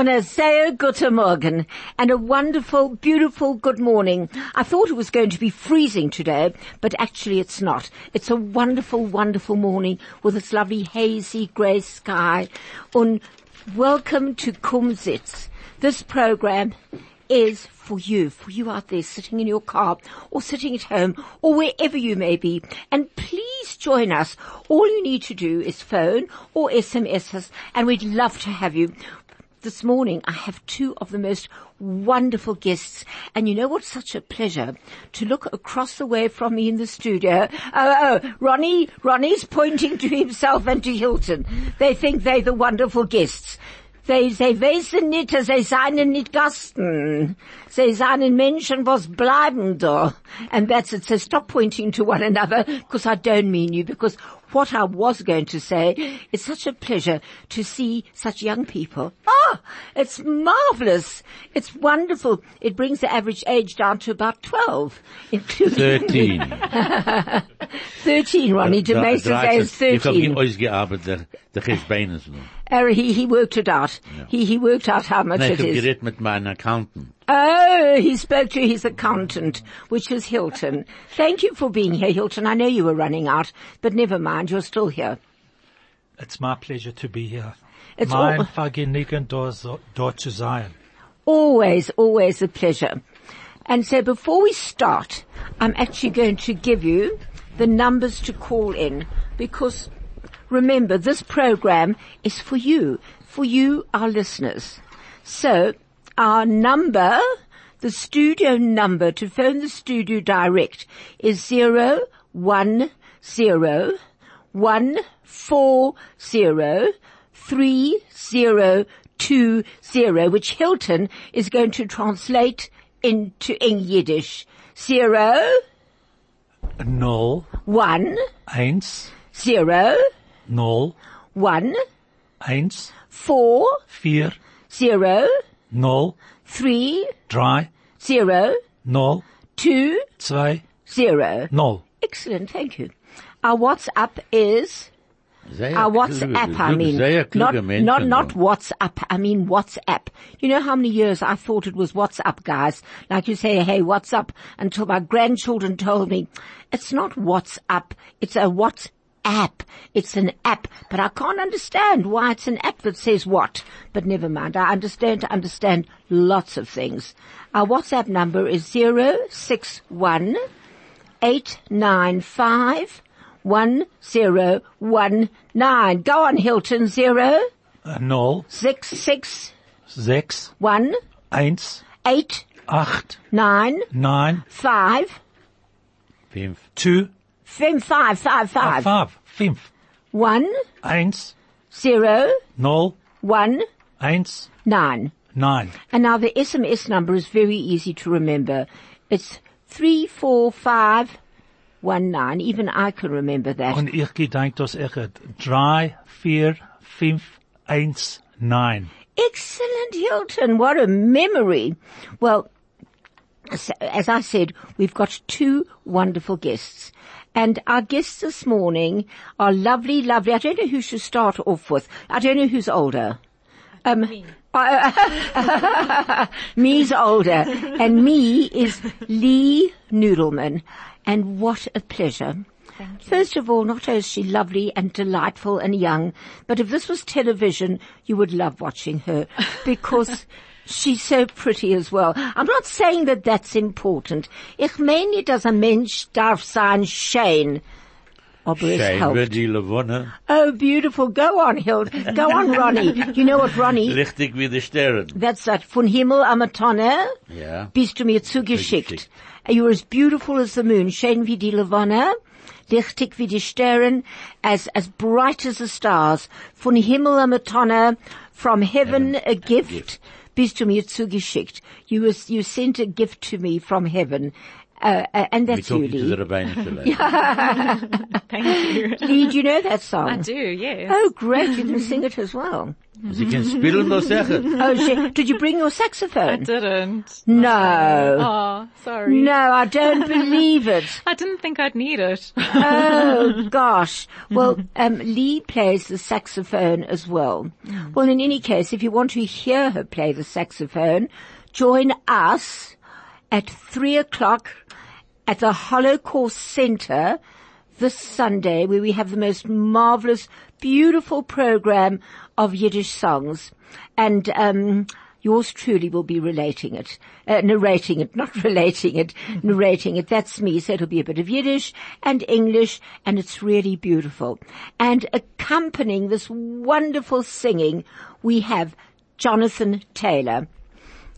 on a sehr guten Morgen and a wonderful, beautiful good morning. I thought it was going to be freezing today, but actually it's not. It's a wonderful, wonderful morning with this lovely hazy grey sky. And welcome to Kumzits. This program is for you, for you out there sitting in your car or sitting at home or wherever you may be. And please join us. All you need to do is phone or SMS us and we'd love to have you. This morning I have two of the most wonderful guests and you know what's such a pleasure to look across the way from me in the studio. Oh, oh, Ronnie, Ronnie's pointing to himself and to Hilton. They think they're the wonderful guests. Sie, sie wissen nicht, sie seien nicht Gasten. Sie seien Menschen, was bleiben da. And that's it. So stop pointing to one another, because I don't mean you, because what I was going to say, it's such a pleasure to see such young people. Ah, it's marvelous. It's wonderful. It brings the average age down to about 12, including 13. 13, Ronnie. De Mason says Ich habe 13. ausgearbeitet, der, der Geschbeines nur. Uh, he, he worked it out. He, he worked out how much Nein, it ich habe is. geredet mit meinem Accountant. Oh, he spoke to his accountant, which is Hilton. Thank you for being here, Hilton. I know you were running out, but never mind, you're still here. It's my pleasure to be here. It's mein all- Vergnügen, da, so- dort zu sein. Always, always a pleasure. And so before we start, I'm actually going to give you the numbers to call in because remember this program is for you, for you, our listeners. So our number, the studio number to phone the studio direct is zero one zero one four zero three zero two zero, which Hilton is going to translate into in Yiddish. Zero Null, one eins, zero null, one eins, four vier, zero null, three drei, zero null, two zwei, zero. null. Excellent, thank you. Our WhatsApp is Sehr Our WhatsApp, I mean. Not, not, not. WhatsApp, I mean WhatsApp. You know how many years I thought it was WhatsApp, guys? Like you say, hey, what's up? Until my grandchildren told me, it's not WhatsApp, it's a WhatsApp. It's an app, but I can't understand why it's an app that says what. But never mind, I understand to understand lots of things. Our WhatsApp number is zero six one eight nine five one zero one nine. Go on, Hilton. Zero Äh, Null, six six sechs, one eins, eight acht, nine neun, five Fünf. two, fim five five ah, five five, fünf, one eins, zero null, one eins, nine. nein. And now the SMS number is very easy to remember. It's three four five one nine. Even I can remember that. Und ich gedenk das echt. Drei, vier, fünf, eins, nein. Excellent, Hilton. What a memory. Well, as I said, we've got two wonderful guests. And our guests this morning are lovely, lovely. I don't know who should start off with. I don't know who's older. Um, me's older. And me is Lee Noodleman. And what a pleasure. First of all, not only is she lovely and delightful and young, but if this was television, you would love watching her because she's so pretty as well. I'm not saying that that's important. Ich meine dass ein Mensch darf sein schön. Aber es Schön helpt. wird die Levone. Oh, beautiful. Go on, Hild. Go on, Ronnie. You know what, Ronnie? Richtig wie die Sterne. That's that. Von Himmel am Tonne Ja. bist du mir zugeschickt. You're as beautiful as the moon, schön wie die Levonne, lichtig wie die Sterne, as, as bright as the stars. Von Himmel am Tonne, from heaven a gift, bist du mir zugeschickt. You, was, you sent a gift to me from heaven. Uh, uh, and Wir that's you, talking to the Lee. Rabbinische Leute. Thank you. Lee, do you know that song? I do, yes. Oh, great. You can sing it as well. Sie can spielen das sicher. Oh, she, did you bring your saxophone? I didn't. No. Oh, sorry. No, I don't believe it. I didn't think I'd need it. Oh gosh. Well, um, Lee plays the saxophone as well. Well, in any case, if you want to hear her play the saxophone, join us at three o'clock at the Holocaust Center this Sunday where we have the most marvelous, beautiful program of Yiddish songs. And, um, yours truly will be relating it, uh, narrating it, not relating it, narrating it. That's me. So it'll be a bit of Yiddish and English and it's really beautiful. And accompanying this wonderful singing, we have Jonathan Taylor.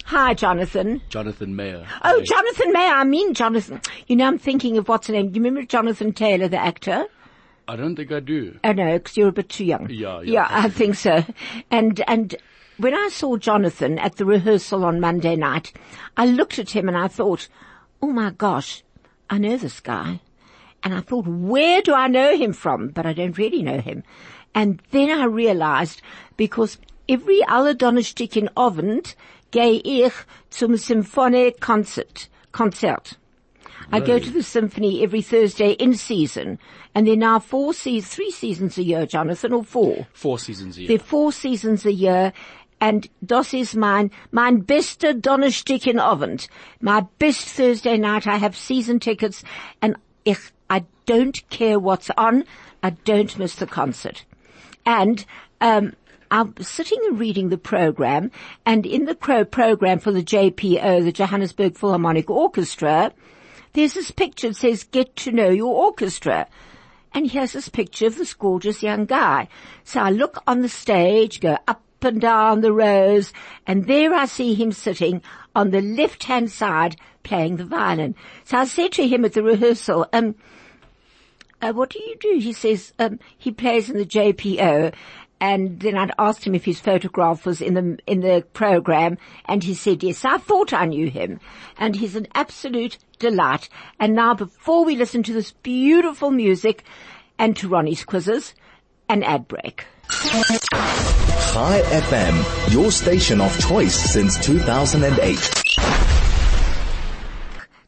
Hi, Jonathan. Jonathan Mayer. Oh, Hi. Jonathan Mayer. I mean Jonathan. You know, I'm thinking of what's her name. Do you remember Jonathan Taylor, the actor? I don't think I do. Oh no, because you're a bit too young. Yeah, yeah. Yeah, I think so. And, and when I saw Jonathan at the rehearsal on Monday night, I looked at him and I thought, oh my gosh, I know this guy. And I thought, where do I know him from? But I don't really know him. And then I realized, because every alle Donnerstag in Abend gehe ich zum Symphonie Concert, Concert. I go to the symphony every Thursday in season, and there are now four seasons, three seasons a year, Jonathan, or four. Four seasons a year. There are four seasons a year, and das is mein, mein bester Donnerstag in Abend. My best Thursday night, I have season tickets, and ich, I don't care what's on, I don't miss the concert. And, um, I'm sitting and reading the program, and in the pro- program for the JPO, the Johannesburg Philharmonic Orchestra, there's this picture that says, get to know your orchestra. And here's this picture of this gorgeous young guy. So I look on the stage, go up and down the rows, and there I see him sitting on the left-hand side playing the violin. So I said to him at the rehearsal, um, uh, what do you do? He says, um, he plays in the JPO. And then I'd asked him if his photograph was in the, in the program and he said yes. I thought I knew him and he's an absolute delight. And now before we listen to this beautiful music and to Ronnie's quizzes, an ad break. Chai FM, your station of choice since 2008.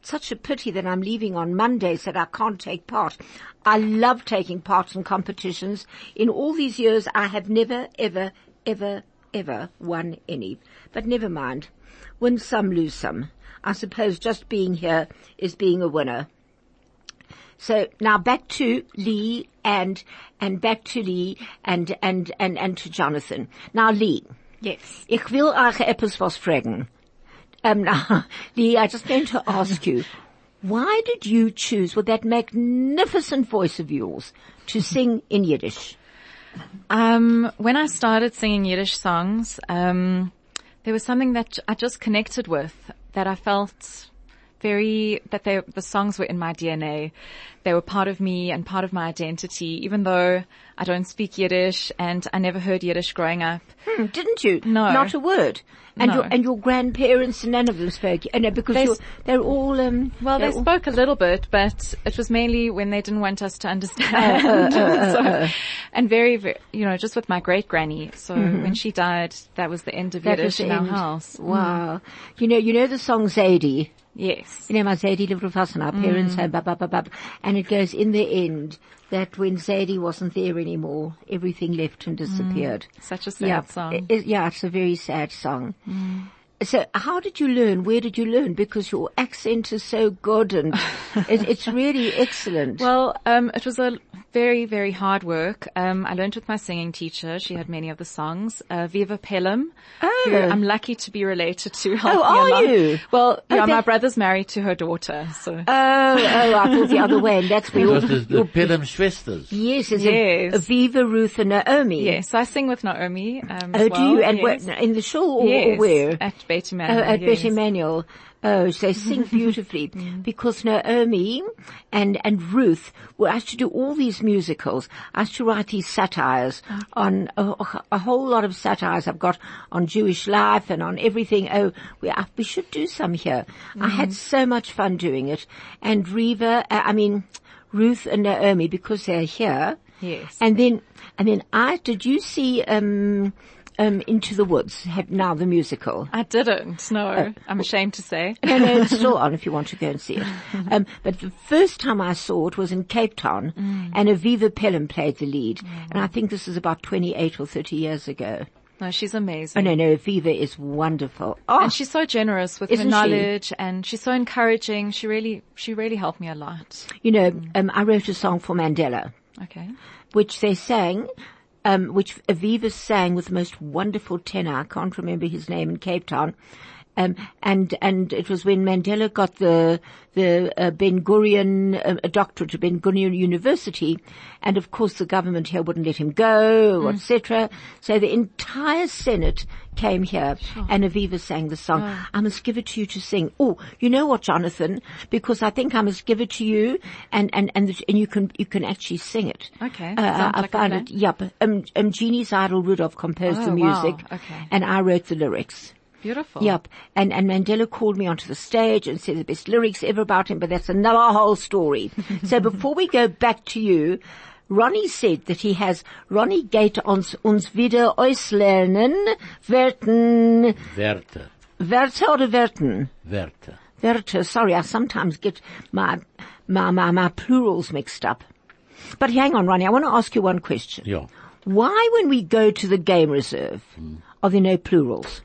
Such a pity that I'm leaving on Mondays that I can't take part. I love taking part in competitions. In all these years, I have never, ever, ever, ever won any. But never mind. Win some, lose some. I suppose just being here is being a winner. So now back to Lee and, and back to Lee and, and, and, and to Jonathan. Now Lee. Yes. Ich will euch etwas was fragen. Um, now, Lee, I just going to ask you, why did you choose with that magnificent voice of yours to sing in Yiddish? Um, when I started singing Yiddish songs, um, there was something that I just connected with that I felt very, that they, the songs were in my DNA. They were part of me and part of my identity, even though I don't speak Yiddish and I never heard Yiddish growing up. Hmm, didn't you? No. Not a word. And No. your, and your grandparents, none of them spoke, uh, no, because They they're all, um, Well, they all- spoke a little bit, but it was mainly when they didn't want us to understand. Uh, uh, uh, so, and very, very, you know, just with my great granny. So mm-hmm. when she died, that was the end of that Yiddish in the our house. Wow. Mm. You know, you know the song Zadie? Yes. You know, my Zadie lived with us and our mm. parents had, blah, blah, blah, blah. And it goes in the end that when Zadie wasn't there anymore, everything left and mm. disappeared. Such a sad yeah, song. it- yeah, it's a very sad song. Mm. So how did you learn? Where did you learn? Because your accent is so good and it, it's really excellent. Well, um, it was a very, very hard work. Um, I learned with my singing teacher. She had many of the songs. Uh, Viva Pelham. Oh. who I'm lucky to be related to. help me are along. you? Well, Oh, yeah, my brother's married to her daughter, so. oh, oh, I thought the other way, and that's where Das your, ist the Pelham Schwesters. yes, is Yes. it Aviva, Ruth, and Naomi? Yes, so I sing with Naomi. Um, Oh, as do you? And yes. where, in the shul or, or Yes, where? At Beit Oh, at yes. Bet Emmanuel. Oh, so they sing beautifully because Naomi and, and Ruth were asked to do all these musicals. I used to write these satires on a, a whole lot of satires I've got on Jewish life and on everything. Oh, we, I, we should do some here. I had so much fun doing it. And Reva, uh, I mean, Ruth and Naomi because they're here. Yes. And then, and then I, did you see, um, um, Into the Woods? Have now the musical. I didn't. No, I'm ashamed to say. No, no, it's still on if you want to go and see it. Um, but the first time I saw it was in Cape Town, and Aviva Pelham played the lead, and I think this is about 28 or 30 years ago. No, she's Oh amazing. no, no, Aviva is wonderful. Oh, And she's so generous with her she? knowledge and she's so encouraging. She really, she really helped me a lot. you know, um, I wrote a song for Mandela. Okay. which they sang, um, which Aviva sang with the most wonderful tenor. I can't remember his name in Cape Town. Um, and, and it was when Mandela got the, the, uh, Ben Gurion, uh, a doctorate at Ben Gurion University. And of course the government here wouldn't let him go, etc. So the entire Senate came here and Aviva sang the song. I must give it to you to sing. Oh, you know what, Jonathan? Because I think I must give it to you and, and, and, the, and you can, you can actually sing it. Okay. Uh, I like found it, yep. Um, um, Jeannie Zaidel-Rudolph composed Oh, the wow. music. Okay. And I wrote the lyrics. Beautiful. Yep. And, and Mandela called me onto the stage and said the best lyrics ever about him, but that's another whole story. so before we go back to you, Ronnie said that he has, Ronnie geht uns, uns wieder auslernen, Werten, Werte. Werte oder Werten? Werte. Werte, sorry, I sometimes get my, my, my, my plurals mixed up. But hang on, Ronnie, I want to ask you one question. Ja. Why, when we go to the game reserve, hmm. are there no plurals?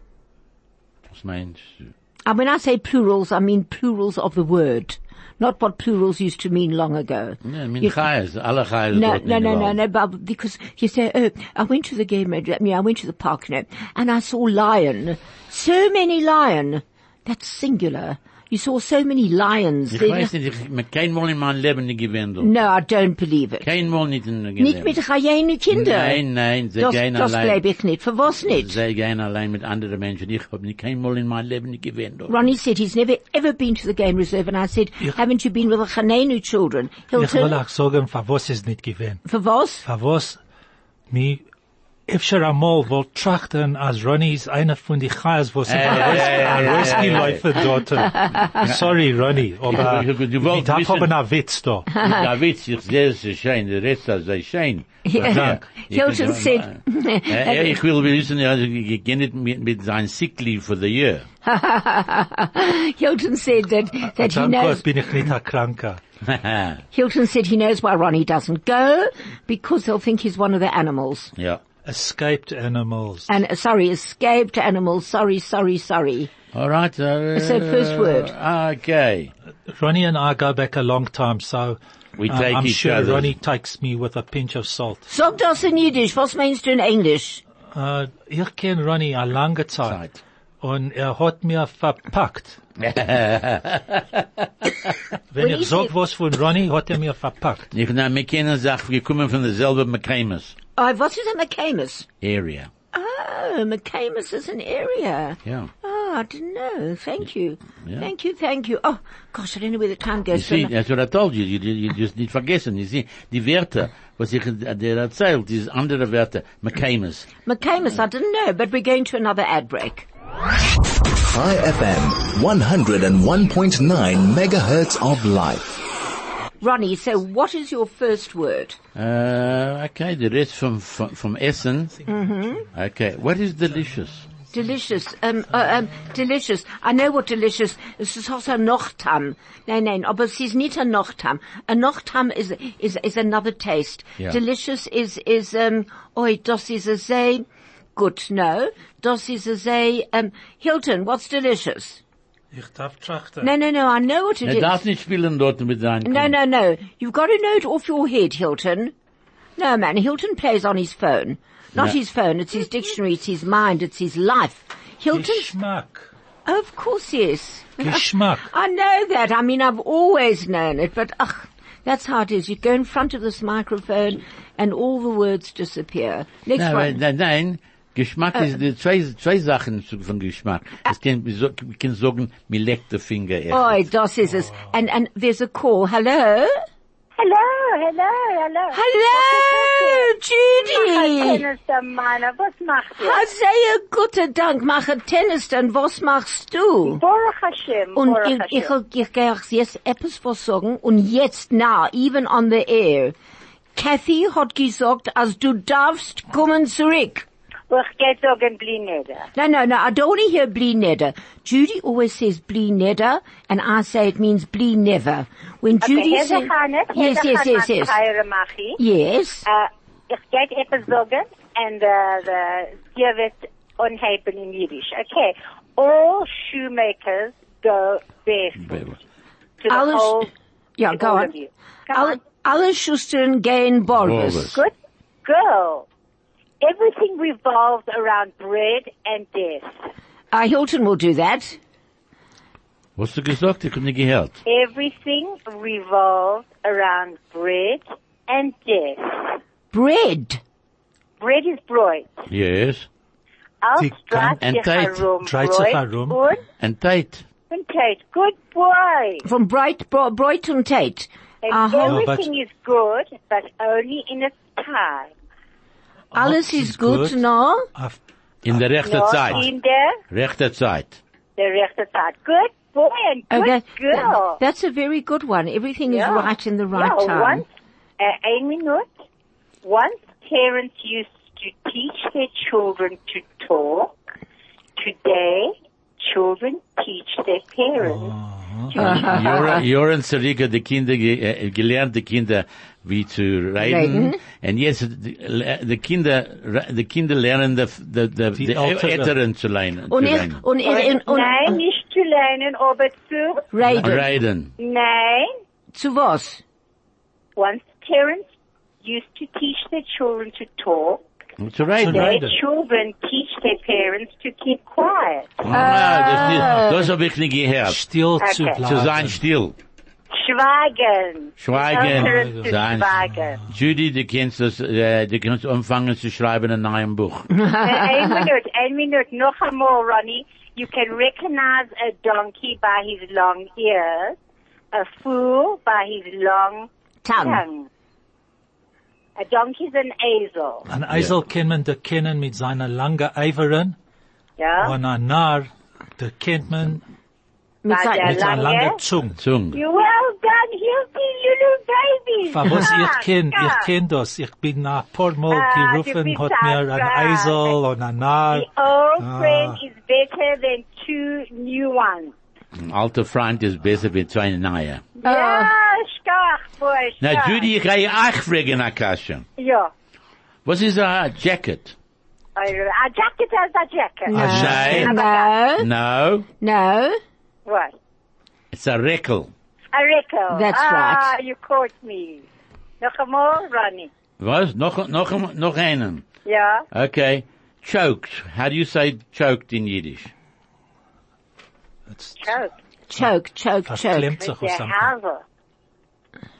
Meinst? And uh, when I say plurals, I mean plurals of the word, not what plurals used to mean long ago. Ja, min You- Chayes, alle Chayes No, no, no, no, no, but because you say, oh, I went to the game, I mean, I went to the park, you know, and I saw lion. So many lion. That's singular. You saw so many lions. Ich They- weiß nicht, ich, mit kein Mal in meinem Leben nicht gewendelt. No, I don't believe it. Kein Mal nicht in der Nicht mit Chayenu Kinder. Nein, nein, sie Das, gehen das allein. glaube ich nicht. Für was nicht? Sie gehen allein mit anderen Menschen. Ich habe nicht kein Mal in meinem Leben nicht gewendelt. Ronnie said he's never ever been to the game reserve and I said, haven't you been with the Chanenu children? Ich will Hilton, auch sagen, für was ist nicht gewesen. für was? Für was mi Efter einmal wollt trachten, als Ronnie ist einer von die Chais, wo sie ja, ja, ja, Rescue-Läufer dort. Sorry, Ronnie, aber ich wolltest darf wissen- aber einen Witz da. Der Witz, ich sehe es ist schön, der Rest ist sehr schön. Yeah. Hilton said, ich will wissen, also, ich gehe nicht mit, mit seinem sick leave for the year. Hilton said that, that he Dank Gott knows, bin ich nicht ein Kranker. Hilton said he knows why Ronnie doesn't go because they'll think he's one of the animals. ja. Escaped animals. And, uh, sorry, escaped animals. Sorry, sorry, sorry. All right. Uh, So first word. Okay. Ronnie and I go back a long time, so We uh, take I'm each sure other. Ronnie takes me with a pinch of salt. Sag das in Yiddish. Was meinst du in English? Uh, ich kenne Ronnie eine lange Zeit. Zeit. Und er hat mir verpackt. Wenn When ich he sag was von Ronnie, hat er mir verpackt. Ich, na, wir kennen Sachen, wir kommen von derselben McCamus Oh, what is a McCamus? area. Oh, McCamus is an area. Ja. Oh, I didn't know. Thank you. Yeah. Thank you, thank you. Oh, gosh, I don't know where the time You goes. see, So- that's what I told you. You, you, you just nicht vergessen. You see, die Werte, was ich dir erzählt, diese andere Werte, McCamus. McCamus, I didn't know, but we're going to another ad break. Chai FM 101.9 megahertz of life. Ronnie, so what is your first word? Uh, okay, the rest from, from, from Essen. Mm-hmm. Okay, what is delicious? Delicious, um, uh, um, delicious. I know what delicious, es ist also Nochtam. Nein, nein, aber es ist nicht a Nochtam. A Nochtam is, is, is another taste. Yeah. Delicious is, is, um, oi, das is a say, good, no. Das is a say, um, Hilton, what's delicious? Ich darf trachten. No, no, no, I know what it Er is. darf nicht spielen dort mit seinen No, no, no. You've got to know it off your head, Hilton. No, man. Hilton plays on his phone. Not No. his phone. It's his dictionary. It's his mind. It's his life. Hilton. Geschmack. Of course, yes. Geschmack. I know that. I mean, I've always known it, but ugh, that's how it is. You go in front of this microphone and all the words disappear. Next Nein, one. nein, nein. Geschmack ist die zwei, zwei Sachen von Geschmack. Es kann, wir so- können sagen, mir leckt der Finger. Oi, das is it. And, and there's a call. Hello? Hello, hello, hello. Hello, Judy! Tennis, der Mann, was macht ihr? Ah, Sehr guten Dank. Mache Tennis, dann was machst du? Baruch Hashem, Und Baruch ich, ich, Hashem. ich, ich gehe euch jetzt etwas was sagen. Und jetzt, now, even on the air. Kathy hat gesagt, als du darfst kommen zurück. Ich gehe sagen, bli neder. No, no, no, I don't want to hear blee neder. Judy always says blee neder, and I say it means blee never. When Judy Okay, says, Heze Hannes, yes, yes, yes, yes, Teure Machi. yes, Uh, ich gehe etwas sagen, and uh, the hier wird unheben in Yiddish. Okay. All shoemakers go barefoot. To the Alle whole, yeah, go on. of you. Come Alle, Schustern gehen Borbus. Borbus. Good girl. Everything revolves around bread and death. Uh, Hilton will do that. Was du gesagt? Ich hab nicht gehört. Everything revolves around bread and death. Bread. Bread is bread. Yes. Als Die draht kann- sich Enteit. herum Dreht sich Bread herum. Und, And tight. und Tate. Good boy. From Bright, Bro, Brighton Tate. And Aha. everything is good, but only in its time. Alles is is good, good. no? Auf, In der rechten Not Zeit. in der, Rechte Zeit. der rechte Zeit. Good boy and good Okay. girl. That's a very good one. Everything is right in the right yeah, time. Once, uh, a minute. Once parents used to teach their children to talk. Today, children teach their parents. Joren, Joren Sarika, die Kinder, ge- äh, gelernt die Kinder, wie zu reden. Reden. Und jetzt, die, die Kinder, die Kinder lernen, die, die, die, Die die Ältere. Älteren zu lernen. Und ich, lernen. und, und, und, Nein, nicht zu lernen, aber zu, Reden. Reden. nein. Zu was? Once parents used to teach their children to talk, Zu reden. Zu their reden. children teach their parents to keep quiet. Ah, das, nicht- das hab ich nicht gehört. still zu Okay. bleiben. Zu sein still. Schweigen. Schweigen. Sein. schweigen. Judy, du kennst das, äh, du kannst anfangen zu schreiben in einem Buch. Uh, ein minute, ein minute, noch einmal, Ronnie. You can recognize a donkey by his long ears, a fool by his long Tongue. tongue. A donkey's an ezel, Ein Eisel kann man de kennen mit seiner langen Eiveren ja? und ein Narr, de kennt man Mit Bei sein- der mit seiner Lange? langen Zunge. Zung. You well done, Hilti, little baby. Fa was Ah, ich kenn, ah. ich kenn das. Ich bin ein paar Mal Ah, du gerufen, hat mir ein ein Eisel und ein Narr. The old Ah. friend is better than two new ones. Ein alter Freund ist besser wie zwei neue. Ja, stark, boy, Na. Judy, ich gehe auch fragen, Akasha. Ja. Was ist ein Jacket? A jacket as a jacket. Nein. No, No. no. What? It's a reckle. A record. That's ah, right. you caught me. Noch einmal, Ronnie. Was? Noch, noch, noch einen. Ja. Okay. Choked. How do you say choked in Yiddish? It's Choke. Choke, choke, choke. verklemmt sich oder something.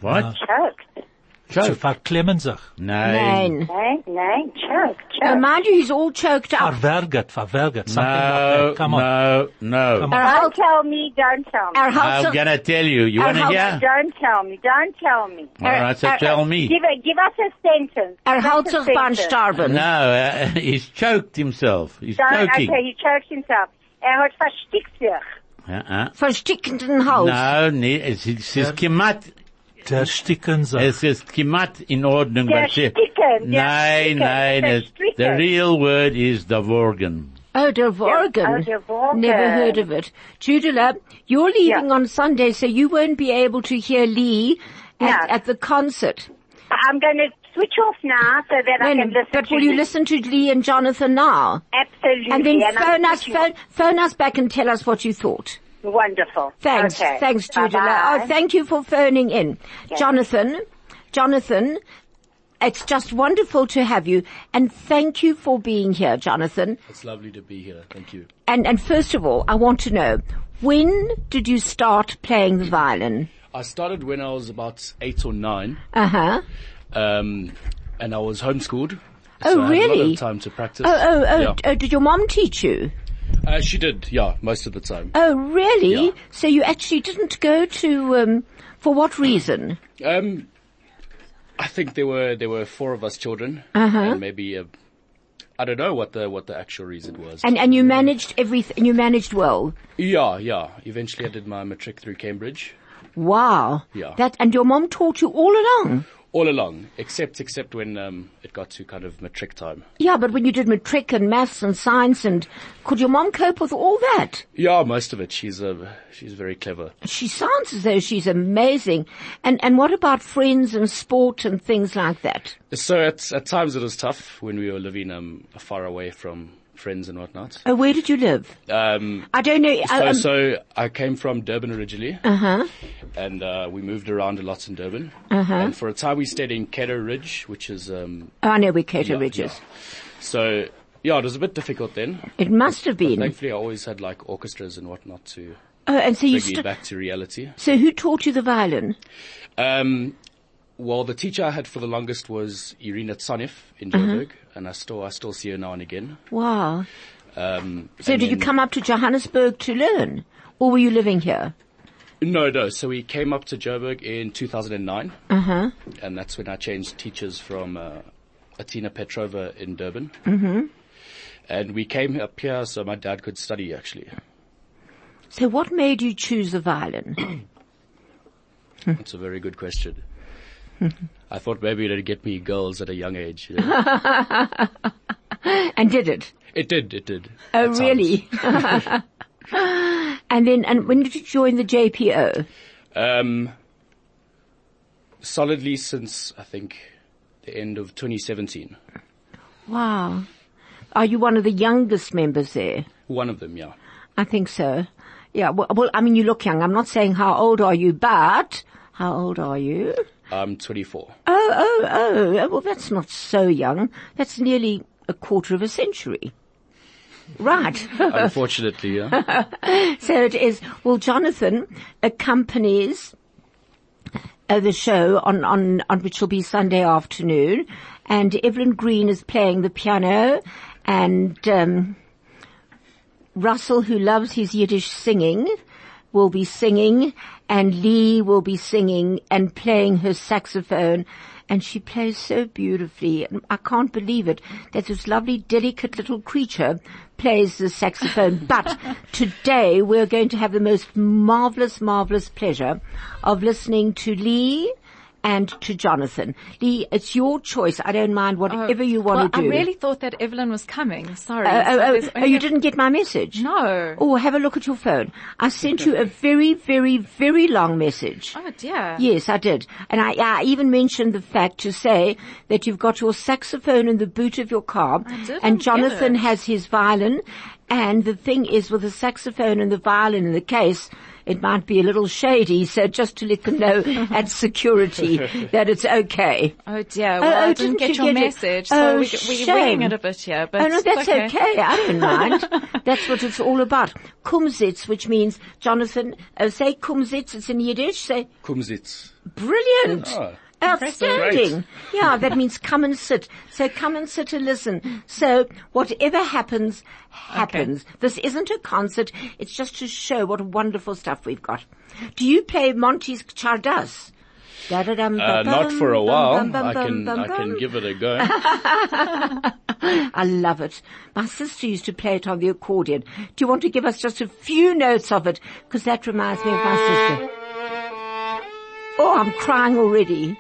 What? Choked. Zu Choked. verklemmen sich. Nein. Nein. Nein, nein, choked, Uh, choked. mind you, he's all choked up. Verwerget, verwerget. Something like No, that. Come on. no, no. Come Don't tell me, don't tell me. I'm gonna tell you. You wanna how- hear? Don't tell me, don't tell me. Alright, so er- tell me. Give, a, give us a sentence. er Give us houdt a zich beim sentence. No, uh, he's choked himself. He's Don't, choking. okay, he choked himself. Er hat verstickt sich. Uh-uh. Verstickenden Hals. No, nee, es ist, es ist kemat, Der hm? Sticken sich. Uh, es ist kemat in Ordnung. Der but sie- Sticken, der Nein, Sticken, nein, der es, Stricken. the real word is the Vorgan. Oh, der Vorgan. Oh, der Vorgan. Never heard of it. Judula, you're leaving Yeah. on Sunday, so you won't be able to hear Lee at, Yeah. at the concert. I'm going to switch off now so that I When- can listen but to will you listen to Lee and Jonathan now? Absolutely. And then I'm phone us, switching phone, phone us back and tell us what you thought. Off. Wonderful. Thanks, Okay. thanks, Judula. Oh, thank you for phoning in. Jonathan, Jonathan, it's just wonderful to have you, and thank you for being here, Jonathan. It's lovely to be here. Thank you. And, and first of all, I want to know, when did you start playing the violin? I started when I was about eight or nine, Uh-huh. um, and I was homeschooled. Oh, so I had a lot really? of time to practice. Oh, oh, oh, Yeah. oh, did your mom teach you? Uh, she did, yeah, most of the time. Oh, really? Yeah. So you actually didn't go to, um, for what reason? Um, I think there were there were four of us children, Uh-huh. and maybe uh, I don't know what the what the actual reason was. And, and you managed everything, you managed well. yeah, yeah. Eventually, I did my matric through Cambridge. Wow. Yeah. That, and your mom taught you all along? All along, except except when um, it got to kind of matric time. Yeah, but when you did matric and maths and science and could your mom cope with all that? Yeah, most of it. She's uh, she's very clever. She sounds as though she's amazing. And, and what about friends and sport and things like that? So at at times it was tough when we were living um, far away from friends and whatnot. Oh, where did you live? Um, I don't know. so, um, so I came from Durban originally, uh-huh. and uh, we moved around a lot in Durban. And for a time we stayed in Cato Ridge, which is um, Oh, I know where Cato yeah, Ridge is. yeah. So yeah, it was a bit difficult then. It must have been. Thankfully, I always had like orchestras and whatnot to Oh, and so you st- back to reality. so who taught you the violin? Um, well, the teacher I had for the longest was Irina Tsanif in Uh-huh. And I still I still see her now and again. Wow. Um, So did you come up to Johannesburg to learn? Or were you living here? No, no. So we came up to Joburg in 2009, Uh-huh. and that's when I changed teachers from uh, Atina Petrova in Durban. Mm-hmm. And we came up here so my dad could study actually. So what made you choose the violin? That's a very good question. I thought maybe it'd get me girls at a young age. you know. and did it? it did, it did. Oh, really? and then, and when did you join the JPO? Um, solidly since I think the end of 2017. Wow. Are you one of the youngest members there? One of them, yeah. I think so. Yeah, well, well, I mean, you look young. I'm not saying how old are you, but how old are you? I'm 24. Oh, oh, oh, well, that's not so young. That's nearly a quarter of a century. Right. Unfortunately, yeah. so it is. Well, Jonathan accompanies uh, the show on, on, on which will be Sunday afternoon, and Evelyn Green is playing the piano, and um, Russell, who loves his Yiddish singing, will be singing, and Lee will be singing and playing her saxophone. And she plays so beautifully. And I can't believe it that this lovely, delicate little creature plays the saxophone. but today we're going to have the most marvelous, marvelous pleasure of listening to Lee and to Jonathan. Lee, it's your choice. I don't mind whatever oh, you want Oh, well, to do. I really thought that Evelyn was coming. Sorry. Oh, oh So oh, oh, oh, you a- didn't get my message? No. Oh, have a look at your phone. I sent you a very, very, very long message. Oh dear. Yes, I did. And I, I even mentioned the fact to say that you've got your saxophone in the boot of your car and Jonathan has his violin. And the thing is with the saxophone and the violin in the case, it might be a little shady. So just to let them know at security that it's okay. Oh dear. Oh, Well, oh, I didn't, didn't get you your get it? message, Oh, we, we're shame. winging it a bit here. But oh no, that's okay. okay. I don't mind. that's what it's all about. Kumzits, which means, Jonathan, uh, say Kumzits, it's in Yiddish, say Kumzits. Brilliant. Oh, Outstanding. Great. Yeah, that means come and sit. So come and sit and listen. So whatever happens, happens. This isn't a concert. It's just to show what wonderful stuff we've got. Do you play Monti's Csárdás? Uh, not for a while. I can, I can give it a go. I love it. My sister used to play it on the accordion. Do you want to give us just a few notes of it? Because that reminds me of my sister. Oh, I'm crying already.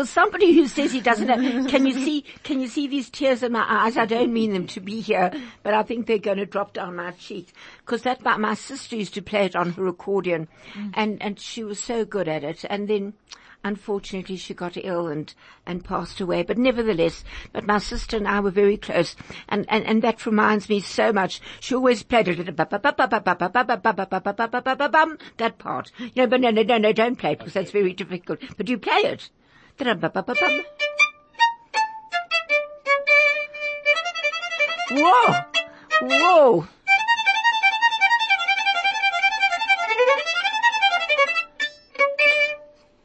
For somebody who says he doesn't know, can you see, can you see these tears in my eyes? I don't mean them to be here, but I think they're going to drop down my cheek. Cause that, my, my sister used to play it on her accordion mm. and, and she was so good at it. And then, unfortunately she got ill and, and passed away. But nevertheless, but my sister and I were very close. And, and, and that reminds me so much. She always played it, that part. You know, but no, no, no, no, don't play it because that's very difficult. But you play it. Whoa! Whoa!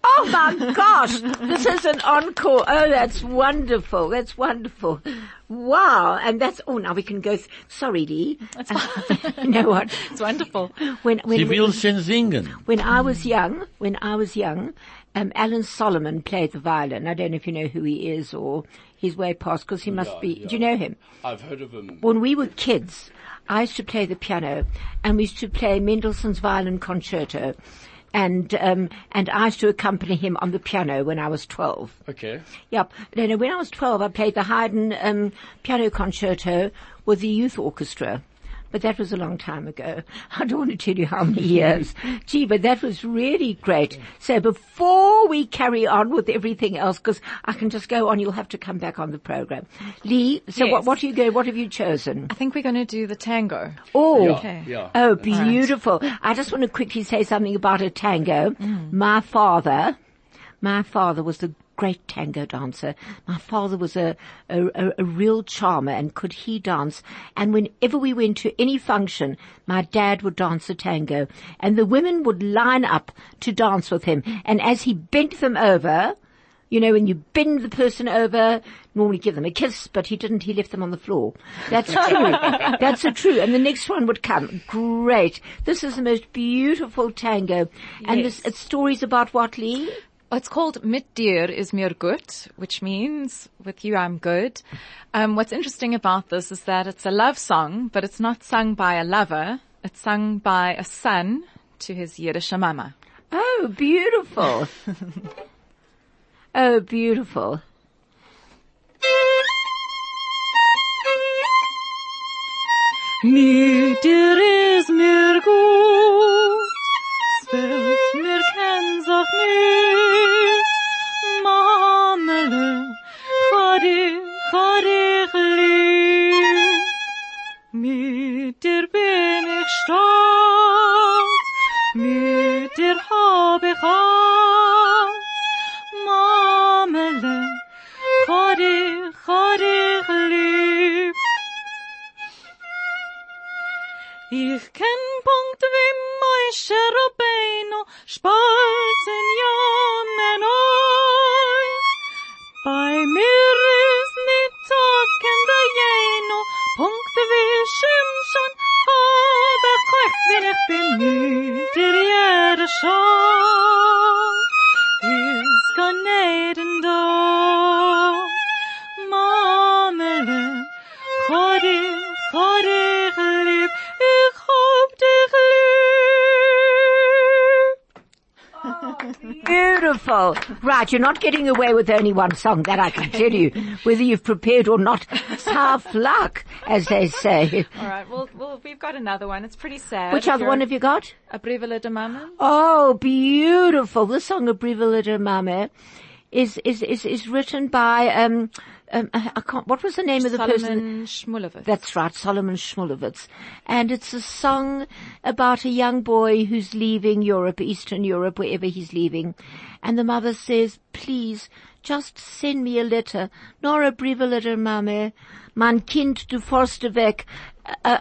Oh my my gosh, this is an encore. Oh, that's wonderful. That's wonderful. Wow. And that's, oh, now we can go, th- sorry, Lee. That's fine. you know what? It's wonderful. When, when, Sie when- will schon singen. when I was young, when I was young, um, Alan Solomon played the violin. I don't know if you know who he is or he's way past because he must Yeah, be, yeah. do you know him? I've heard of him. When we were kids, I used to play the piano and we used to play Mendelssohn's violin concerto. And, um, and I used to accompany him on the piano when I was 12. Okay. Yep. No, no, when I was 12, I played the Haydn, um, piano concerto with the youth orchestra. But that was a long time ago. I don't want to tell you how many years. Gee, but that was really great. So before we carry on with everything else, because I can just go on, you'll have to come back on the program. Lee, so what, Yes. what are you go, what have you chosen? I think we're going to do the tango. Oh, Yeah. Okay. Yeah. Oh, beautiful. I just want to quickly say something about a tango. Mm. My father, my father was a great tango dancer. My father was a, a, a, real charmer and could he dance. And whenever we went to any function, my dad would dance a tango and the women would line up to dance with him. And as he bent them over, you know, when you bend the person over, normally give them a kiss, but he didn't. He left them on the floor. That's true. That's a true. And the next one would come. Great. This is the most beautiful tango. And Yes. this, it's stories about what, Lee? It's called Mit dir is mir gut, which means with you I'm good. Um, what's interesting about this is that it's a love song, but it's not sung by a lover. It's sung by a son to his Yiddish mama. Oh, beautiful. oh, beautiful. Mit dir is mir gut, kein nicht. Mamele, lieb. Mit dir bin ich stolz, mit dir hab ich alles. Mamele, chadi lieb. Ich kenn Punkt wie Moshe Rabbeinu, spalten Is. Beautiful. Right, you're not getting away with only one song, that I can tell you. Whether you've prepared or not, tough luck, as they say. All right, well, well, we've got another one. It's pretty sad. Which other one have you got? A Brivele der Mamen? Oh, beautiful. The song of Brivalida Mame is, is, is, is written by, um, um, I can't, what was the name of the person? Solomon Shmulevitz. That's right, Solomon Shmulevitz. And it's a song about a young boy who's leaving Europe, Eastern Europe, wherever he's leaving. And the mother says, please, just send me a letter. Nora briewe letter, Mame. Mein Kind, du forste weg. Uh,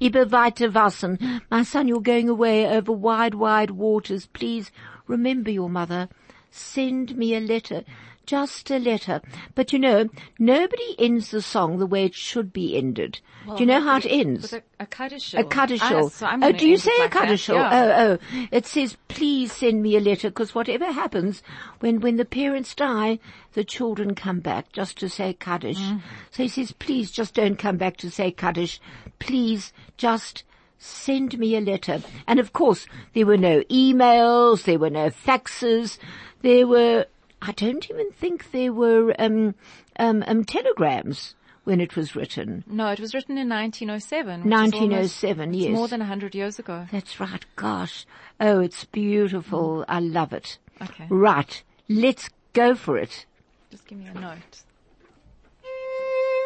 über weite Wassen. My son, you're going away over wide, wide waters. Please remember your mother. Send me a letter. Just a letter. But you know, nobody ends the song the way it should be ended. do you know how it ends? A, a Kaddish. A Kaddischel. Ah, so oh, do you say a like that, yeah. Oh, oh. It says, please send me a letter, because whatever happens, when, when the parents die, the children come back just to say Kaddish. Mm. So he says, please just don't come back to say Kaddish. Please just send me a letter. And of course, there were no emails, there were no faxes, there were, I don't even think there were, um, um, um, telegrams when it was written. No, it was written in 1907. which is 1907, almost- it's yes. more than 100 years ago. That's right. Gosh. Oh, it's beautiful. I love it. Okay. Right. Let's go for it. Just give me a note.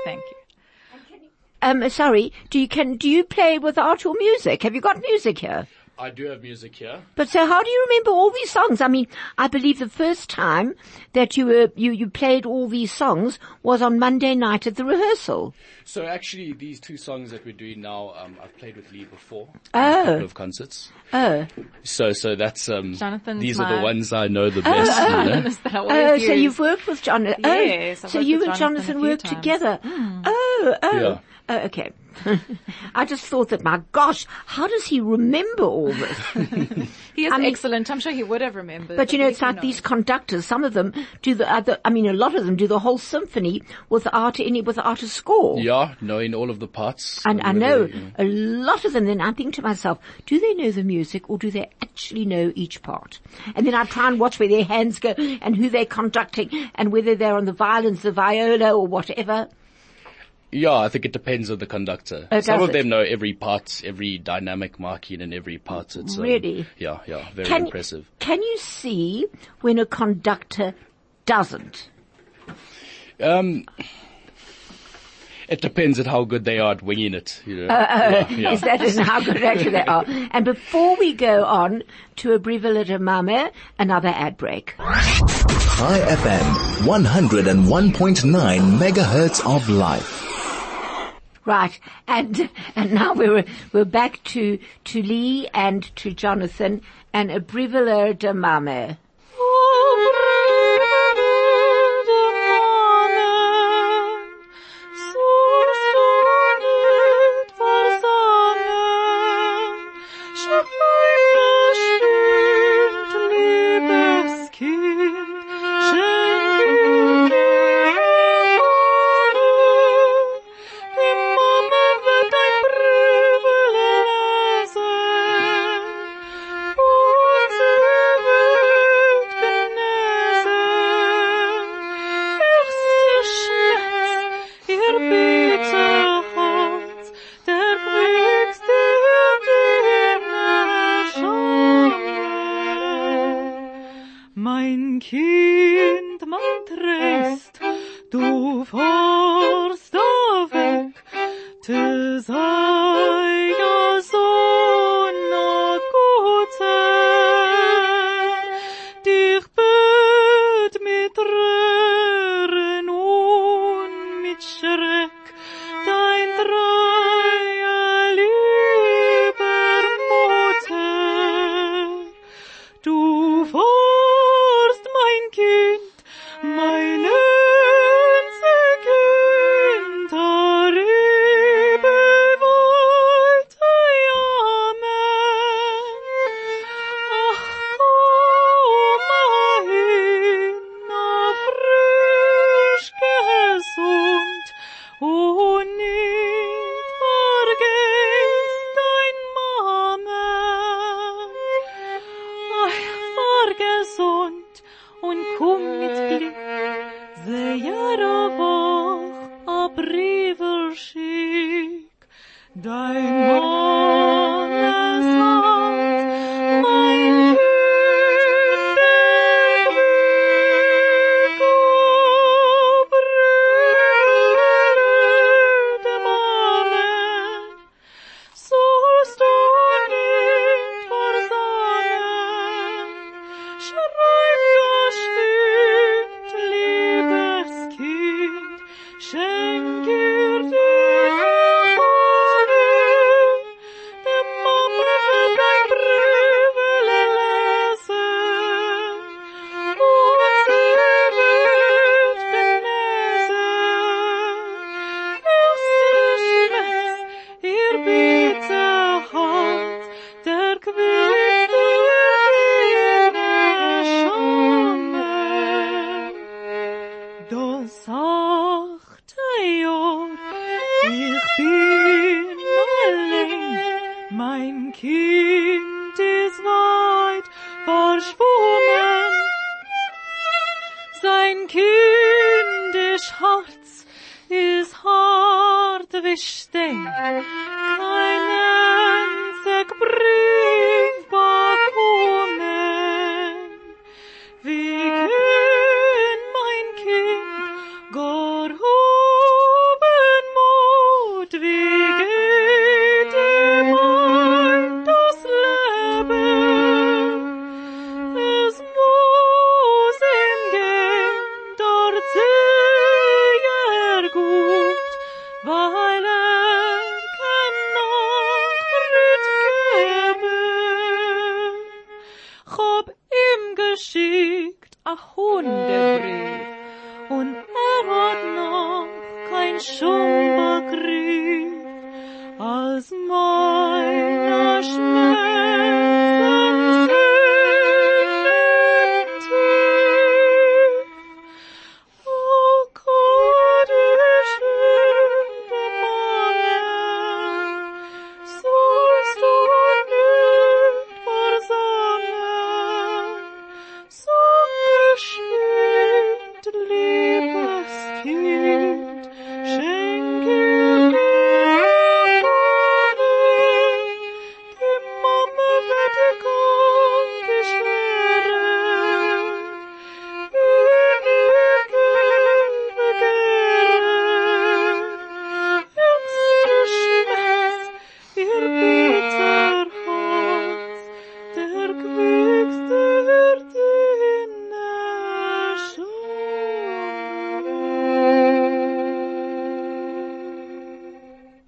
Thank you. Um, sorry. Do you can, do you play without your music? Have you got music here? I do have music here. But so how do you remember all these songs? I mean, I believe the first time that you were, you, you played all these songs was on Monday night at the rehearsal. So actually, these two songs that we're doing now, um, I've played with Lee before. Oh. A couple of concerts. Oh. So, so that's, um, Jonathan's these are the ones I know the best. you know? Oh, always so you've worked with Jonathan. Yes, oh, I've so you with and Jonathan a Jonathan worked times. together. Oh, oh. Yeah. Oh, okay. I just thought that, my gosh, how does he remember all this? He is I mean- excellent. I'm sure he would have remembered. But you know, at it's least he like these conductors, some of them do the other, I mean, a lot of them do the whole symphony without any, without a score. Yeah, knowing all of the parts. And I know they- a lot of them, then I think to myself, do they know the music or do they actually know each part? And then I try and watch where their hands go and who they're conducting and whether they're on the violins, the viola or whatever. Yeah, I think it depends on the conductor. Oh, Some of it? them know every part, every dynamic marking in every part. It's um, Really? Yeah, yeah, very Can, impressive. can you see when a conductor doesn't? Um, it depends on how good they are at winging it. You know. Uh, yeah, yeah. Is that is how good actually they are? And before we go on to a Brivele der Mamen, another ad break. Chai FM, 101.9 megahertz of life. Right, and and now we're we're back to to Lee and to Jonathan and a Brivele der Mamen. un mitglied ze yarovach a briver shik dai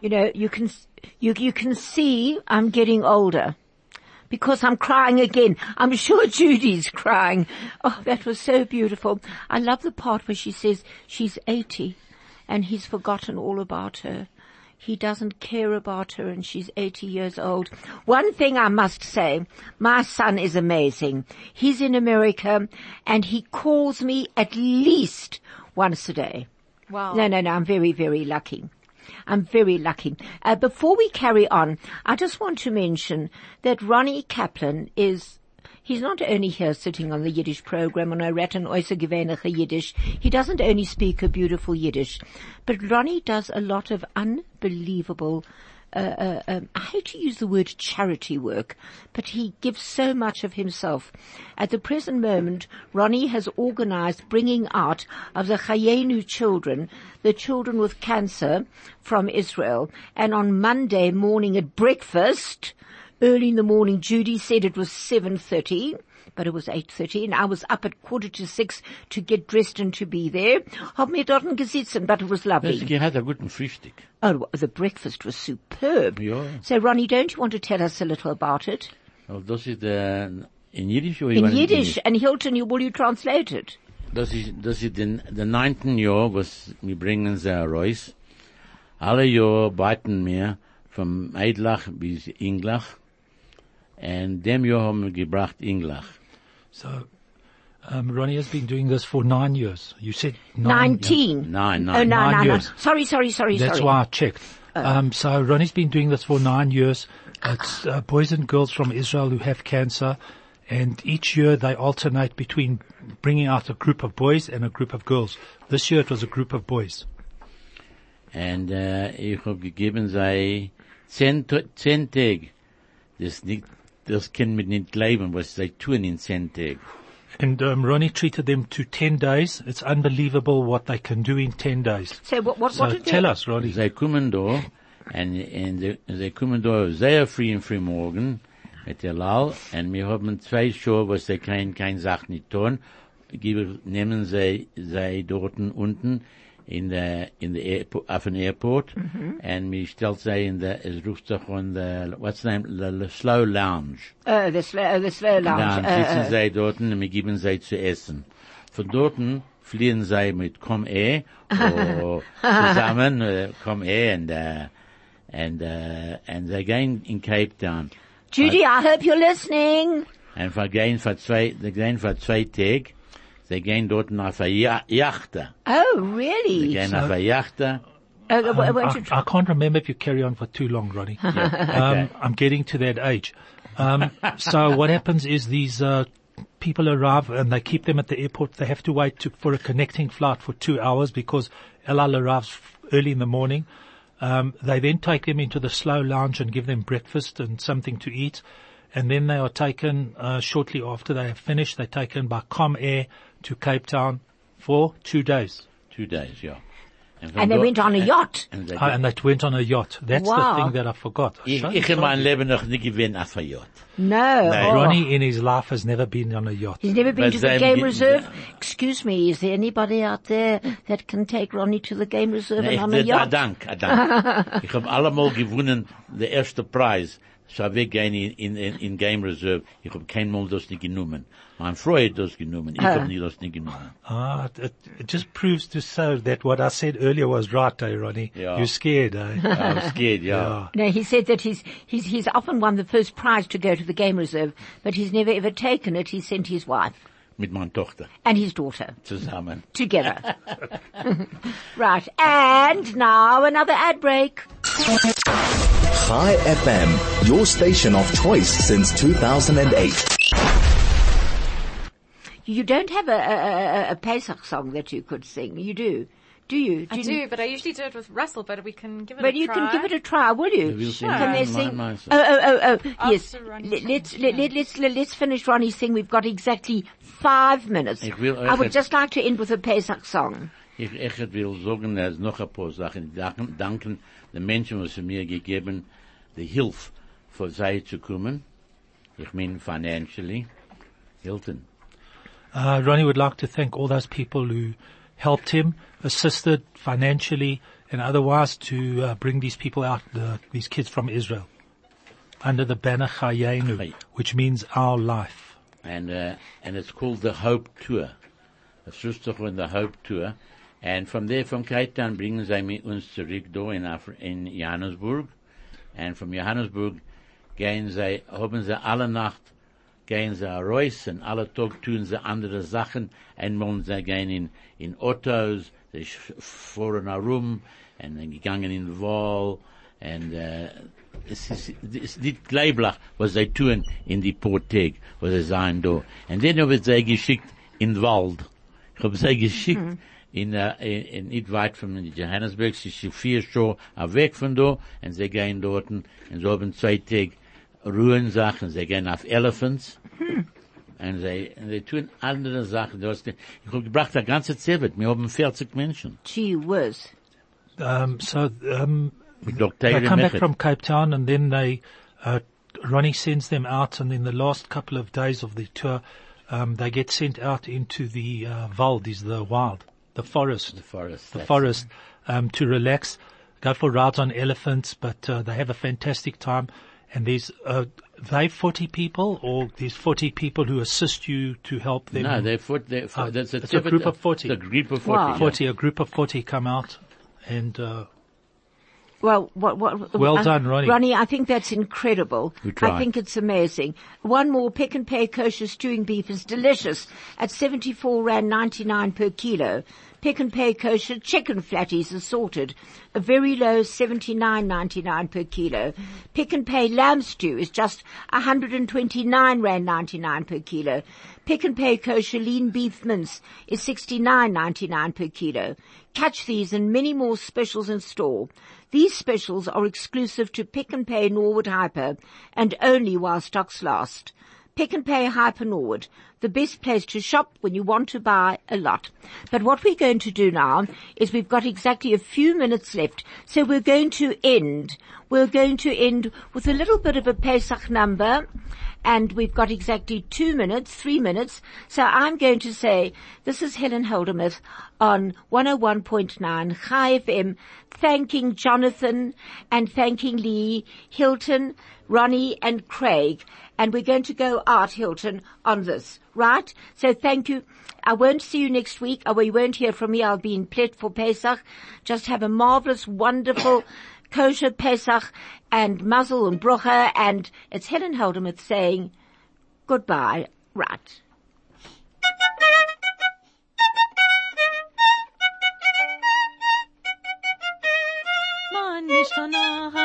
You know, you can, you, you can see I'm getting older. Because I'm crying again. I'm sure Judy's crying. Oh, that was so beautiful. I love the part where she says she's 80 and he's forgotten all about her. He doesn't care about her and she's 80 years old. One thing I must say, my son is amazing. He's in America and he calls me at least once a day. Wow. No, no, no, I'm very, very lucky. I'm very lucky. Uh, before we carry on, I just want to mention that Ronnie Kaplan is He's not only here sitting on the Yiddish program on a Ratten Oysa Gewöhnliche Yiddish. He doesn't only speak a beautiful Yiddish, but Ronnie does a lot of unbelievable uh, um, I hate to use the word charity work, but he gives so much of himself. At the present moment, Ronnie has organized bringing out of the Chayenu children, the children with cancer from Israel, and on Monday morning at breakfast, early in the morning, Judy said it was 7.30, but it was 8.30 and I was up at quarter to six to get dressed and to be there. Hab mir dort gesitzen, but it was lovely. Das hat ein guten Frühstück. Oh, the breakfast was superb. Ja. So Ronnie, don't you want to tell us a little about it? Aber das ist äh, in Jiddisch oder In Yiddish, and Hilton, you, will you translate it? Das ist, das ist den, der neunten Jahr, was wir bringen sie heraus. Alle Jahr beiten wir vom Eidlach bis Inglach. Und dem Jahr haben wir gebracht Inglach. So, um, Ronnie has been doing this for nine years. You said nine. Nineteen. Nine, Oh, nine. no, Nine no, no. years. Sorry, sorry, sorry, That's sorry. why I checked. Um, so Ronnie's been doing this for nine years. It's uh, boys and girls from Israel who have cancer, and each year they alternate between bringing out a group of boys and a group of girls. This year it was a group of boys. And äh, ich hab gegeben sei zehn, Ta- zehn Tag. Das nicht, das kann man nicht leben, was sie tun in zehn And um, Ronnie treated them to 10 days. It's unbelievable what they can do in 10 days. So what, what, So what did tell they, us, Ronnie. Sie kommen da, und, und sie- sie kommen da sehr früh im Frühmorgen mit der Lal, und wir haben zwei Schuhe, was sie kein, kein Sach nicht tun. Gebe- Nehmen sie, sie dort unten in der, in der Airport, auf dem Airport, und wir stellt sie in der, es ruft sich von der, what's the name, the, the Slow Lounge. uh, the slow, uh, the slow lounge. Dann uh, sitzen uh, sie dort und wir geben sie zu essen. Von dort fliehen sie mit Comair zusammen, äh, Comair und, äh, und, äh, und sie gehen in Cape Town. Judy, I hope you're listening. and wir gehen für zwei, gehen für zwei Tage. Sie gehen dort auf eine Ja- Yachte. Oh, Sie really? gehen auf eine Yachte. Uh, uh, Um, I, I can't remember if you carry on for too long, Ronnie. um, I'm getting to that age. Um, so what happens is these uh, people arrive and they keep them at the airport. They have to wait to, for a connecting flight for two hours because El Al arrives early in the morning. Um, they then take them into the slow lounge and give them breakfast and something to eat. And then they are taken, uh, shortly after they have finished, they're taken by Comair to Cape Town for two days. Two days, yeah. von and they went on a yacht. Und sie Ah, and they went on a yacht. That's Wow. the thing that I forgot. I Ich, ich in meinem Leben noch nicht gewesen auf einer Yacht. No. Nein. oh. Ronnie in his life has never been on a yacht. He's never been But to the game reserve. Excuse me, is there anybody out there that can take Ronnie to the game reserve Nee, and on a ich, a yacht? Dank, a Dank. ich habe allemal gewonnen, der erste Preis. So weggehen in, in, in, in Game Reserve. Ich habe kein Mal das nicht genommen. Mein Freund das genommen. Ich hab nie das nicht genommen. Ah, it, it just proves to show that what I said earlier was right, eh, Ronnie? Yeah. You're scared, eh? I was scared, yeah. No, he said that he's, he's, he's often won the first prize to go to the game reserve, but he's never ever taken it. He sent his wife Mit meiner Tochter and his daughter zusammen. together. right. And now another ad break. Chai FM, your station of choice since 2008. You don't have a, a, a, a Pesach song that you could sing. You do. Do you? I you do, but I usually do it with Russell, but we can give it a try. But you can give it a try, will you? We'll sing Can they sing? My- Oh, my song. oh, oh, oh, oh yes. Let- Let's, let, yeah. let, let's, let, let's finish Ronnie's thing. We've got exactly five minutes. Ich will I would just like to end with a Pesach song. Ich echt will sagen, er noch ein paar Sachen. Danken, danken den Menschen, was sie mir gegeben, die Hilfe, für sie zu kommen. Ich meine financially. Hilton. Uh, Ronnie would like to thank all those people who helped him, assisted financially and otherwise to uh, bring these people out, the, these kids from Israel, under the banner Chayenu, Chay. which means our life. And, uh, and it's called the Hope Tour. Doch in the Hope Tour. And from there, from Cape Town, bringen sie mit uns zurück in, Afri in Johannesburg. And from Johannesburg gehen sie, haben sie alle Nacht, gehen sie raus und alle Tag tun sie andere Sachen. Einmal sie gehen in, in Autos, sie fahren herum und dann gegangen in den Wall und, äh, es ist, es ist was sie tun in die Porteg, wo sie sein da. Und dann habe ich sie geschickt in den Wald. Ich habe sie geschickt in, uh, in, in nicht weit von Johannesburg, sie sind vier Stunden weg von da, und sie gehen dort, und sie haben zwei Tage Ruhen Sachen, sie gehen auf Elephants, und sie, und sie tun andere Sachen. Du hast, ich habe gebracht eine ganze Zeit, wir haben 40 Menschen. Gee whiz. Um, so, um, they come back from Cape Town and then they, uh, Ronnie sends them out and in the last couple of days of the tour, um, they get sent out into the, uh, Wald, is the wild, the forest. the forest. the forest um, to relax, go for rides on elephants, but uh, they have a fantastic time. And there's uh, they forty people, or there's forty people who assist you to help them. No, they're foot, they're, Ah, that's a, it's a group of 40. The group of 40. Wow. yeah. forty, a group of forty come out, and uh, Well, what, what, Well uh, done, Ronnie. Ronnie, I think that's incredible. I think it's amazing. One more Pick n Pay kosher stewing beef is delicious at 74 rand 99 per kilo. Pick n Pay kosher chicken flatties assorted, a very low 79.99 per kilo. Pick n Pay lamb stew is just 129 rand 99 per kilo. Pick n Pay kosher lean beef mince is 69.99 per kilo. Catch these and many more specials in store. These specials are exclusive to Pick n Pay Norwood Hyper and only while stocks last. Pick n Pay Hyper Norwood, the best place to shop when you want to buy a lot. But what we're going to do now is we've got exactly a few minutes left, so we're going to end. We're going to end with a little bit of a Pesach number, and we've got exactly two minutes, three minutes. So I'm going to say, this is Helen Holdermuth on 101.9 Chai FM, thanking Jonathan and thanking Lee, Hilton, Ronnie and Craig. And we're going to go out, Hilton, on this, right? So thank you. I won't see you next week. Oh, or we won't hear from me. I'll be in Plett for Pesach. Just have a marvelous, wonderful kosher Pesach and muzzle and brocha. And it's Helen Holdermuth saying goodbye. Right. מה